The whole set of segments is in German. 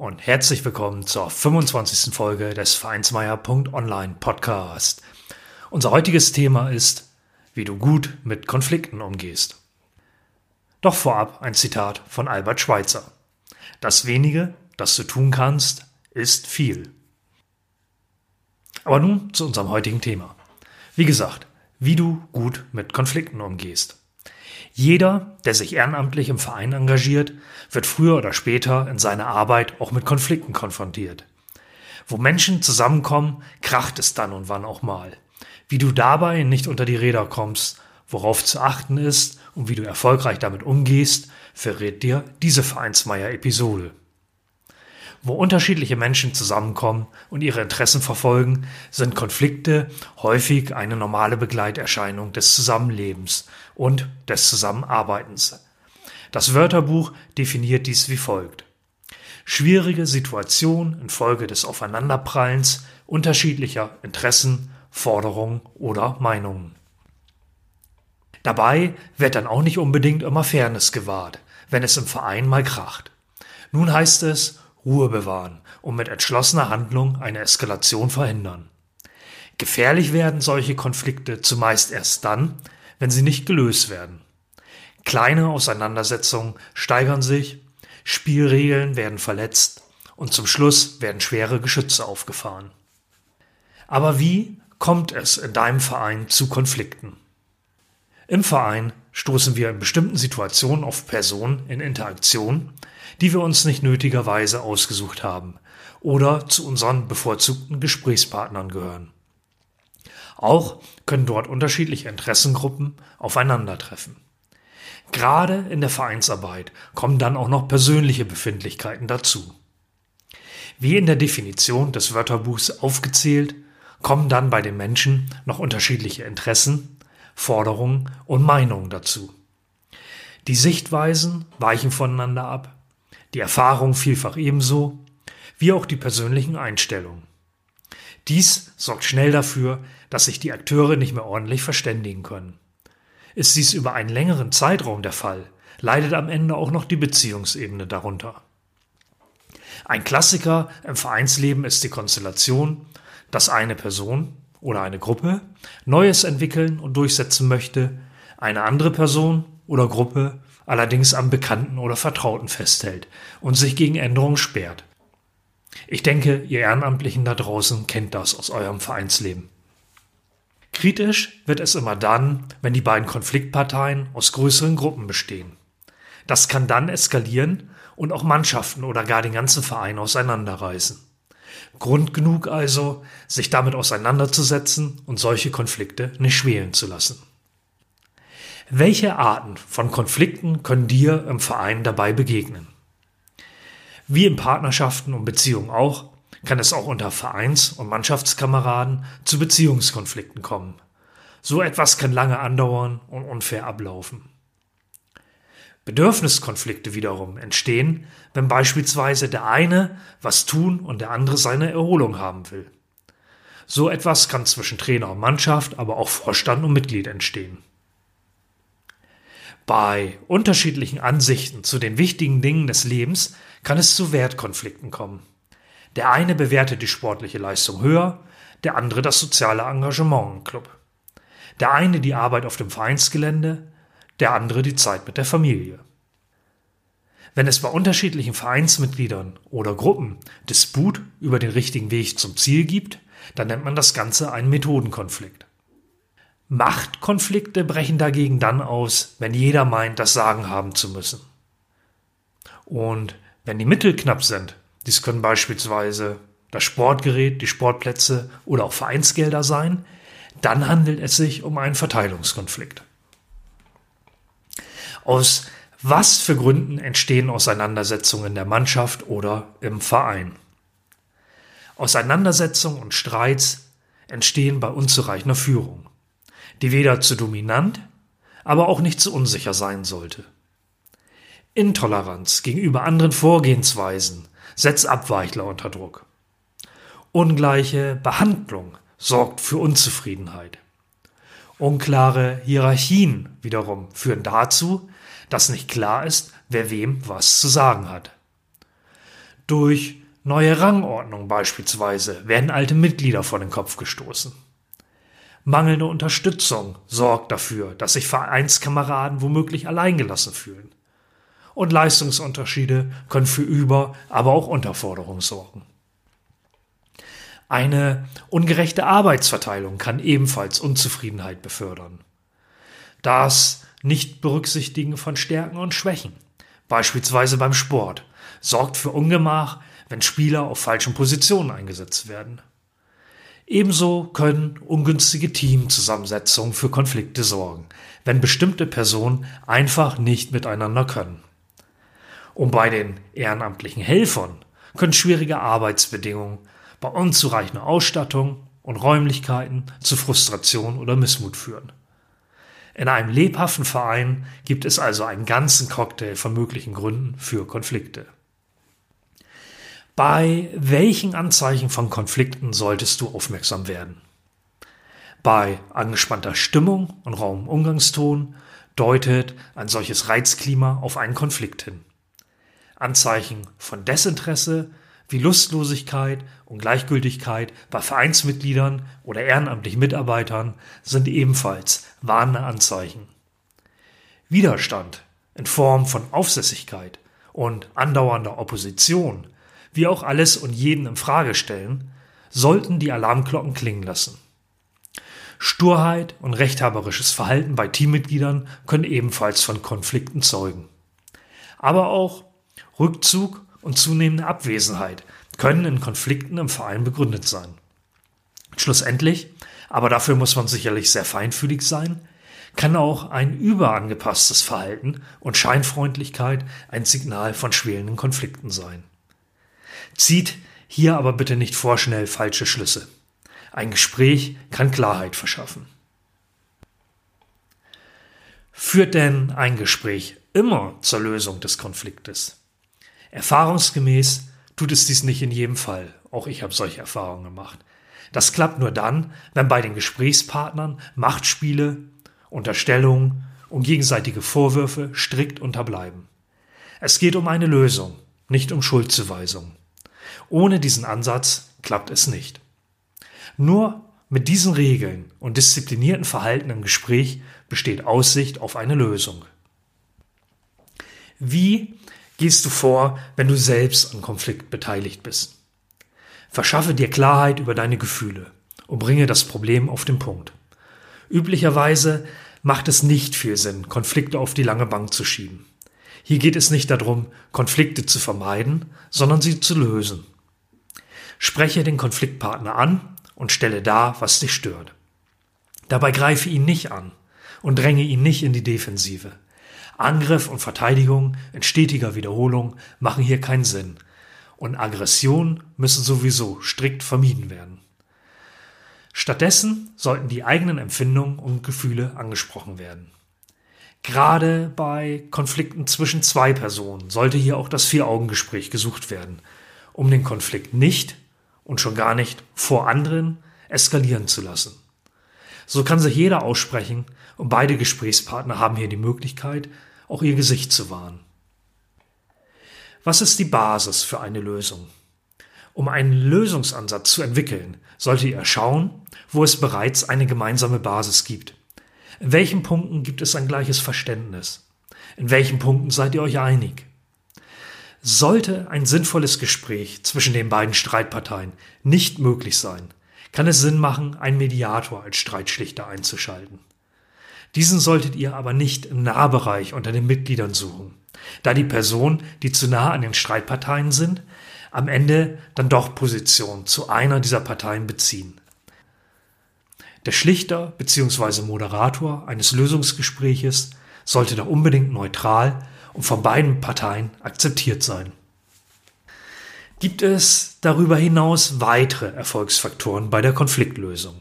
und herzlich willkommen zur 25. Folge des Vereinsmeier.online Podcast. Unser heutiges Thema ist, wie du gut mit Konflikten umgehst. Doch vorab ein Zitat von Albert Schweitzer. Das wenige, das du tun kannst, ist viel. Aber nun zu unserem heutigen Thema. Wie gesagt, wie du gut mit Konflikten umgehst. Jeder, der sich ehrenamtlich im Verein engagiert, wird früher oder später in seiner Arbeit auch mit Konflikten konfrontiert. Wo Menschen zusammenkommen, kracht es dann und wann auch mal. Wie du dabei nicht unter die Räder kommst, worauf zu achten ist und wie du erfolgreich damit umgehst, verrät dir diese Vereinsmeier-Episode. Wo unterschiedliche Menschen zusammenkommen und ihre Interessen verfolgen, sind Konflikte häufig eine normale Begleiterscheinung des Zusammenlebens und des Zusammenarbeitens. Das Wörterbuch definiert dies wie folgt. Schwierige Situationen infolge des Aufeinanderprallens unterschiedlicher Interessen, Forderungen oder Meinungen. Dabei wird dann auch nicht unbedingt immer Fairness gewahrt, wenn es im Verein mal kracht. Nun heißt es, Ruhe bewahren und mit entschlossener Handlung eine Eskalation verhindern. Gefährlich werden solche Konflikte zumeist erst dann, wenn sie nicht gelöst werden. Kleine Auseinandersetzungen steigern sich, Spielregeln werden verletzt und zum Schluss werden schwere Geschütze aufgefahren. Aber wie kommt es in deinem Verein zu Konflikten? Im Verein stoßen wir in bestimmten Situationen auf Personen in Interaktion, die wir uns nicht nötigerweise ausgesucht haben oder zu unseren bevorzugten Gesprächspartnern gehören. Auch können dort unterschiedliche Interessengruppen aufeinandertreffen. Gerade in der Vereinsarbeit kommen dann auch noch persönliche Befindlichkeiten dazu. Wie in der Definition des Wörterbuchs aufgezählt, kommen dann bei den Menschen noch unterschiedliche Interessen, Forderungen und Meinungen dazu. Die Sichtweisen weichen voneinander ab, die Erfahrung vielfach ebenso, wie auch die persönlichen Einstellungen. Dies sorgt schnell dafür, dass sich die Akteure nicht mehr ordentlich verständigen können. Ist dies über einen längeren Zeitraum der Fall, leidet am Ende auch noch die Beziehungsebene darunter. Ein Klassiker im Vereinsleben ist die Konstellation, dass eine Person oder eine Gruppe Neues entwickeln und durchsetzen möchte, eine andere Person oder Gruppe allerdings am Bekannten oder Vertrauten festhält und sich gegen Änderungen sperrt. Ich denke, ihr Ehrenamtlichen da draußen kennt das aus eurem Vereinsleben. Kritisch wird es immer dann, wenn die beiden Konfliktparteien aus größeren Gruppen bestehen. Das kann dann eskalieren und auch Mannschaften oder gar den ganzen Verein auseinanderreißen. Grund genug also, sich damit auseinanderzusetzen und solche Konflikte nicht schwelen zu lassen. Welche Arten von Konflikten können dir im Verein dabei begegnen? Wie in Partnerschaften und Beziehungen auch, kann es auch unter Vereins- und Mannschaftskameraden zu Beziehungskonflikten kommen. So etwas kann lange andauern und unfair ablaufen. Bedürfniskonflikte wiederum entstehen, wenn beispielsweise der eine was tun und der andere seine Erholung haben will. So etwas kann zwischen Trainer und Mannschaft, aber auch Vorstand und Mitglied entstehen. Bei unterschiedlichen Ansichten zu den wichtigen Dingen des Lebens kann es zu Wertkonflikten kommen. Der eine bewertet die sportliche Leistung höher, der andere das soziale Engagement im Club. Der eine die Arbeit auf dem Vereinsgelände, der andere die Zeit mit der Familie. Wenn es bei unterschiedlichen Vereinsmitgliedern oder Gruppen Disput über den richtigen Weg zum Ziel gibt, dann nennt man das Ganze einen Methodenkonflikt. Machtkonflikte brechen dagegen dann aus, wenn jeder meint, das Sagen haben zu müssen. Und wenn die Mittel knapp sind, dies können beispielsweise das Sportgerät, die Sportplätze oder auch Vereinsgelder sein, dann handelt es sich um einen Verteilungskonflikt. Aus was für Gründen entstehen Auseinandersetzungen in der Mannschaft oder im Verein? Auseinandersetzungen und Streits entstehen bei unzureichender Führung, die weder zu dominant, aber auch nicht zu unsicher sein sollte. Intoleranz gegenüber anderen Vorgehensweisen setzt Abweichler unter Druck. Ungleiche Behandlung sorgt für Unzufriedenheit. Unklare Hierarchien wiederum führen dazu, dass nicht klar ist, wer wem was zu sagen hat. Durch neue Rangordnung beispielsweise werden alte Mitglieder vor den Kopf gestoßen. Mangelnde Unterstützung sorgt dafür, dass sich Vereinskameraden womöglich alleingelassen fühlen. Und Leistungsunterschiede können für Über-, aber auch Unterforderung sorgen. Eine ungerechte Arbeitsverteilung kann ebenfalls Unzufriedenheit befördern. Das Nichtberücksichtigen von Stärken und Schwächen, beispielsweise beim Sport, sorgt für Ungemach, wenn Spieler auf falschen Positionen eingesetzt werden. Ebenso können ungünstige Teamzusammensetzungen für Konflikte sorgen, wenn bestimmte Personen einfach nicht miteinander können. Und bei den ehrenamtlichen Helfern können schwierige Arbeitsbedingungen bei unzureichender Ausstattung und Räumlichkeiten zu Frustration oder Missmut führen. In einem lebhaften Verein gibt es also einen ganzen Cocktail von möglichen Gründen für Konflikte. Bei welchen Anzeichen von Konflikten solltest du aufmerksam werden? Bei angespannter Stimmung und rauem Umgangston deutet ein solches Reizklima auf einen Konflikt hin. Anzeichen von Desinteresse wie Lustlosigkeit und Gleichgültigkeit bei Vereinsmitgliedern oder ehrenamtlichen Mitarbeitern sind ebenfalls warnende Anzeichen. Widerstand in Form von Aufsässigkeit und andauernder Opposition, wie auch alles und jeden in Frage stellen, sollten die Alarmglocken klingen lassen. Sturheit und rechthaberisches Verhalten bei Teammitgliedern können ebenfalls von Konflikten zeugen. Aber auch Rückzug und zunehmende Abwesenheit können in Konflikten im Verein begründet sein. Schlussendlich, aber dafür muss man sicherlich sehr feinfühlig sein, kann auch ein überangepasstes Verhalten und Scheinfreundlichkeit ein Signal von schwelenden Konflikten sein. Zieht hier aber bitte nicht vorschnell falsche Schlüsse. Ein Gespräch kann Klarheit verschaffen. Führt denn ein Gespräch immer zur Lösung des Konfliktes? Erfahrungsgemäß tut es dies nicht in jedem Fall. Auch ich habe solche Erfahrungen gemacht. Das klappt nur dann, wenn bei den Gesprächspartnern Machtspiele, Unterstellungen und gegenseitige Vorwürfe strikt unterbleiben. Es geht um eine Lösung, nicht um Schuldzuweisung. Ohne diesen Ansatz klappt es nicht. Nur mit diesen Regeln und disziplinierten Verhalten im Gespräch besteht Aussicht auf eine Lösung. Wie gehst du vor, wenn du selbst an Konflikt beteiligt bist? Verschaffe dir Klarheit über deine Gefühle und bringe das Problem auf den Punkt. Üblicherweise macht es nicht viel Sinn, Konflikte auf die lange Bank zu schieben. Hier geht es nicht darum, Konflikte zu vermeiden, sondern sie zu lösen. Spreche den Konfliktpartner an und stelle dar, was dich stört. Dabei greife ihn nicht an und dränge ihn nicht in die Defensive. Angriff und Verteidigung in stetiger Wiederholung machen hier keinen Sinn. Und Aggression müssen sowieso strikt vermieden werden. Stattdessen sollten die eigenen Empfindungen und Gefühle angesprochen werden. Gerade bei Konflikten zwischen zwei Personen sollte hier auch das Vier-Augen-Gespräch gesucht werden, um den Konflikt nicht und schon gar nicht vor anderen eskalieren zu lassen. So kann sich jeder aussprechen und beide Gesprächspartner haben hier die Möglichkeit, auch ihr Gesicht zu wahren. Was ist die Basis für eine Lösung? Um einen Lösungsansatz zu entwickeln, solltet ihr schauen, wo es bereits eine gemeinsame Basis gibt. In welchen Punkten gibt es ein gleiches Verständnis? In welchen Punkten seid ihr euch einig? Sollte ein sinnvolles Gespräch zwischen den beiden Streitparteien nicht möglich sein, kann es Sinn machen, einen Mediator als Streitschlichter einzuschalten. Diesen solltet ihr aber nicht im Nahbereich unter den Mitgliedern suchen, da die Personen, die zu nah an den Streitparteien sind, am Ende dann doch Position zu einer dieser Parteien beziehen. Der Schlichter bzw. Moderator eines Lösungsgespräches sollte da unbedingt neutral und von beiden Parteien akzeptiert sein. Gibt es darüber hinaus weitere Erfolgsfaktoren bei der Konfliktlösung?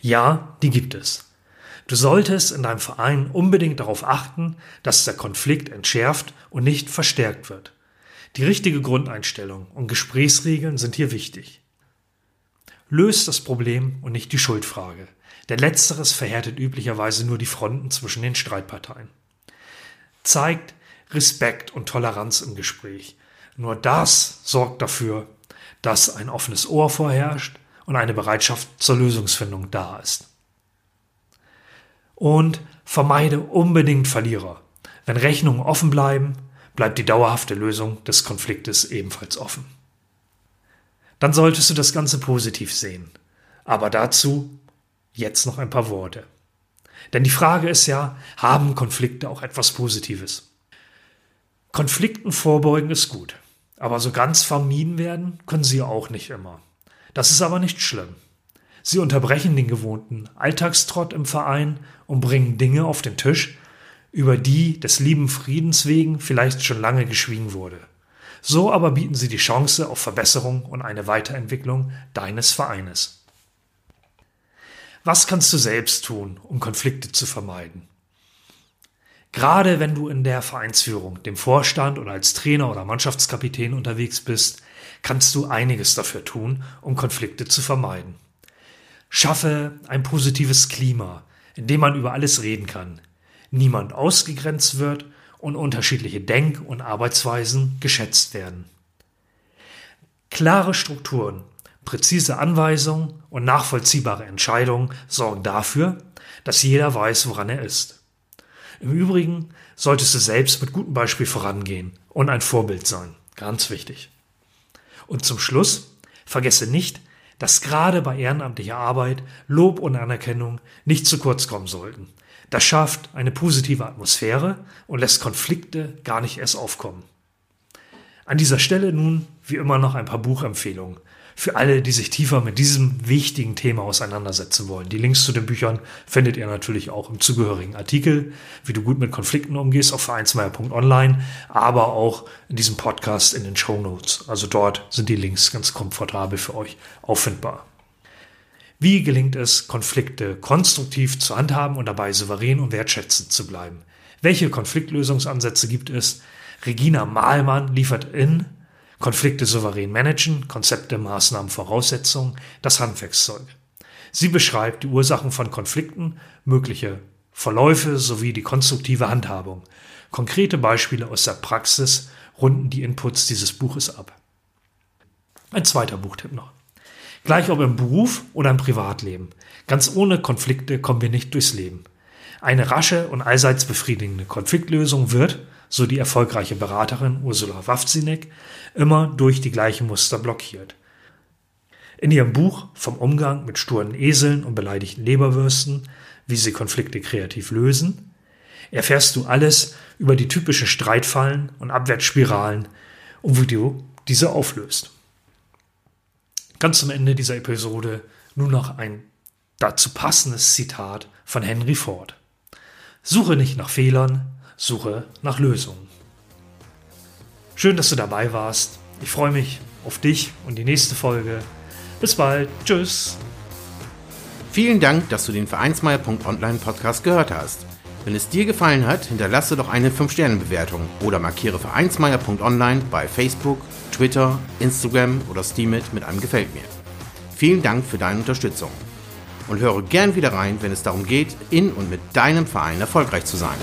Ja, die gibt es. Du solltest in deinem Verein unbedingt darauf achten, dass der Konflikt entschärft und nicht verstärkt wird. Die richtige Grundeinstellung und Gesprächsregeln sind hier wichtig. Löst das Problem und nicht die Schuldfrage, denn letzteres verhärtet üblicherweise nur die Fronten zwischen den Streitparteien. Zeigt Respekt und Toleranz im Gespräch. Nur das sorgt dafür, dass ein offenes Ohr vorherrscht und eine Bereitschaft zur Lösungsfindung da ist. Und vermeide unbedingt Verlierer. Wenn Rechnungen offen bleiben, bleibt die dauerhafte Lösung des Konfliktes ebenfalls offen. Dann solltest du das Ganze positiv sehen. Aber dazu jetzt noch ein paar Worte. Denn die Frage ist ja, haben Konflikte auch etwas Positives? Konflikten vorbeugen ist gut, aber so ganz vermieden werden können sie auch nicht immer. Das ist aber nicht schlimm. Sie unterbrechen den gewohnten Alltagstrott im Verein und bringen Dinge auf den Tisch, über die des lieben Friedens wegen vielleicht schon lange geschwiegen wurde. So aber bieten sie die Chance auf Verbesserung und eine Weiterentwicklung deines Vereines. Was kannst du selbst tun, um Konflikte zu vermeiden? Gerade wenn du in der Vereinsführung, dem Vorstand oder als Trainer oder Mannschaftskapitän unterwegs bist, kannst du einiges dafür tun, um Konflikte zu vermeiden. Schaffe ein positives Klima, in dem man über alles reden kann, niemand ausgegrenzt wird und unterschiedliche Denk- und Arbeitsweisen geschätzt werden. Klare Strukturen, präzise Anweisungen und nachvollziehbare Entscheidungen sorgen dafür, dass jeder weiß, woran er ist. Im Übrigen solltest du selbst mit gutem Beispiel vorangehen und ein Vorbild sein. Ganz wichtig. Und zum Schluss, vergesse nicht, dass gerade bei ehrenamtlicher Arbeit Lob und Anerkennung nicht zu kurz kommen sollten. Das schafft eine positive Atmosphäre und lässt Konflikte gar nicht erst aufkommen. An dieser Stelle nun wie immer noch ein paar Buchempfehlungen für alle, die sich tiefer mit diesem wichtigen Thema auseinandersetzen wollen. Die Links zu den Büchern findet ihr natürlich auch im zugehörigen Artikel, wie du gut mit Konflikten umgehst, auf vereinsmeier.online, aber auch in diesem Podcast in den Show Notes. Also dort sind die Links ganz komfortabel für euch auffindbar. Wie gelingt es, Konflikte konstruktiv zu handhaben und dabei souverän und wertschätzend zu bleiben? Welche Konfliktlösungsansätze gibt es? Regina Mahlmann liefert in Konflikte souverän managen, Konzepte, Maßnahmen, Voraussetzungen, das Handwerkszeug. Sie beschreibt die Ursachen von Konflikten, mögliche Verläufe sowie die konstruktive Handhabung. Konkrete Beispiele aus der Praxis runden die Inputs dieses Buches ab. Ein zweiter Buchtipp noch. Gleich ob im Beruf oder im Privatleben. Ganz ohne Konflikte kommen wir nicht durchs Leben. Eine rasche und allseits befriedigende Konfliktlösung wird, so die erfolgreiche Beraterin Ursula Wawzinek, immer durch die gleichen Muster blockiert. In ihrem Buch Vom Umgang mit sturen Eseln und beleidigten Leberwürsten, wie sie Konflikte kreativ lösen, erfährst du alles über die typischen Streitfallen und Abwärtsspiralen und wie du diese auflöst. Ganz zum Ende dieser Episode nun noch ein dazu passendes Zitat von Henry Ford. Suche nicht nach Fehlern, suche nach Lösungen. Schön, dass du dabei warst. Ich freue mich auf dich und die nächste Folge. Bis bald. Tschüss. Vielen Dank, dass du den Vereinsmeier.online Podcast gehört hast. Wenn es dir gefallen hat, hinterlasse doch eine 5-Sterne-Bewertung oder markiere Vereinsmeier.online bei Facebook, Twitter, Instagram oder Steamit mit einem Gefällt mir. Vielen Dank für deine Unterstützung und höre gern wieder rein, wenn es darum geht, in und mit deinem Verein erfolgreich zu sein.